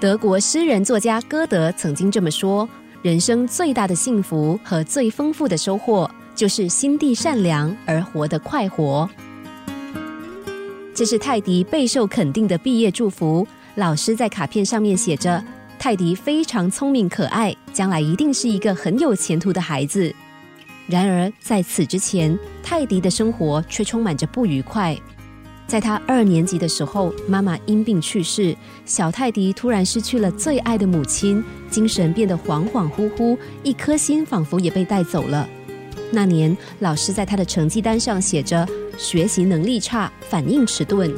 德国诗人作家歌德曾经这么说：“人生最大的幸福和最丰富的收获，就是心地善良而活得快活。”这是泰迪备受肯定的毕业祝福。老师在卡片上面写着：“泰迪非常聪明可爱，将来一定是一个很有前途的孩子。”然而在此之前，泰迪的生活却充满着不愉快。在他二年级的时候，妈妈因病去世，小泰迪突然失去了最爱的母亲，精神变得恍恍惚惚，一颗心仿佛也被带走了。那年，老师在他的成绩单上写着“学习能力差，反应迟钝”。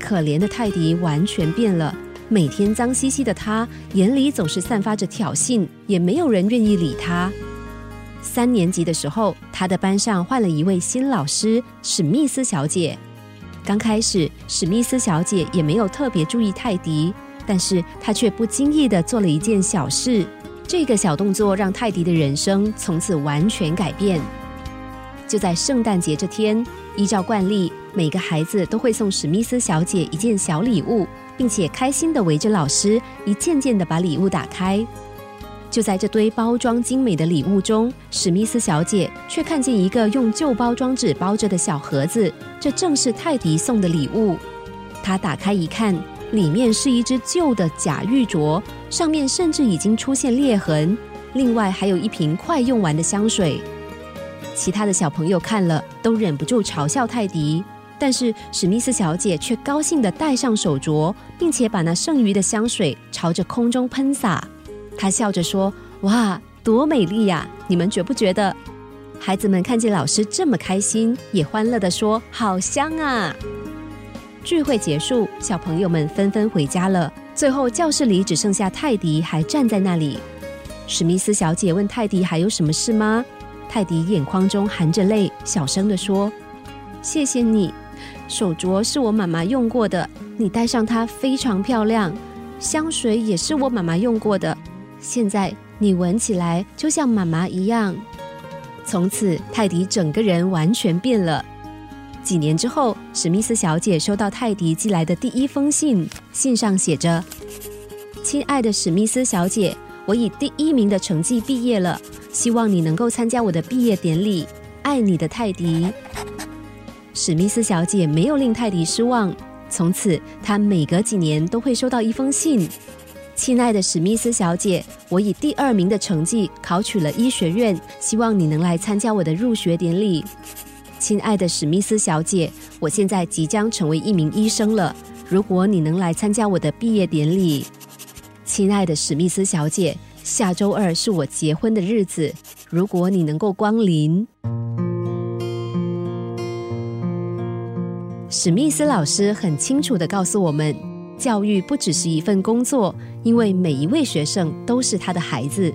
可怜的泰迪完全变了，每天脏兮兮的他，眼里总是散发着挑衅，也没有人愿意理他。三年级的时候，他的班上换了一位新老师史密斯小姐。刚开始，史密斯小姐也没有特别注意泰迪，但是她却不经意的做了一件小事。这个小动作让泰迪的人生从此完全改变。就在圣诞节这天，依照惯例，每个孩子都会送史密斯小姐一件小礼物，并且开心的围着老师，一件件的把礼物打开。就在这堆包装精美的礼物中，史密斯小姐却看见一个用旧包装纸包着的小盒子，这正是泰迪送的礼物。她打开一看，里面是一只旧的假玉镯，上面甚至已经出现裂痕。另外还有一瓶快用完的香水。其他的小朋友看了都忍不住嘲笑泰迪，但是史密斯小姐却高兴地戴上手镯，并且把那剩余的香水朝着空中喷洒。他笑着说：“哇，多美丽呀！你们觉不觉得？”孩子们看见老师这么开心，也欢乐地说：“好香啊！”聚会结束，小朋友们纷纷回家了。最后，教室里只剩下泰迪还站在那里。史密斯小姐问泰迪：“还有什么事吗？”泰迪眼眶中含着泪，小声地说：“谢谢你，手镯是我妈妈用过的，你戴上它非常漂亮。香水也是我妈妈用过的。”现在你闻起来就像妈妈一样。从此，泰迪整个人完全变了。几年之后，史密斯小姐收到泰迪寄来的第一封信，信上写着：“亲爱的史密斯小姐，我以第一名的成绩毕业了，希望你能够参加我的毕业典礼。爱你的泰迪。”史密斯小姐没有令泰迪失望，从此她每隔几年都会收到一封信。亲爱的史密斯小姐，我以第二名的成绩考取了医学院，希望你能来参加我的入学典礼。亲爱的史密斯小姐，我现在即将成为一名医生了，如果你能来参加我的毕业典礼。亲爱的史密斯小姐，下周二是我结婚的日子，如果你能够光临。史密斯老师很清楚的告诉我们。教育不只是一份工作，因为每一位学生都是他的孩子。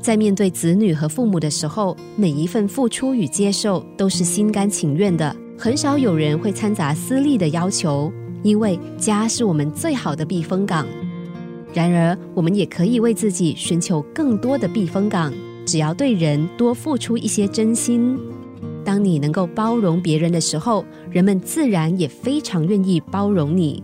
在面对子女和父母的时候，每一份付出与接受都是心甘情愿的，很少有人会掺杂私利的要求。因为家是我们最好的避风港。然而，我们也可以为自己寻求更多的避风港，只要对人多付出一些真心。当你能够包容别人的时候，人们自然也非常愿意包容你。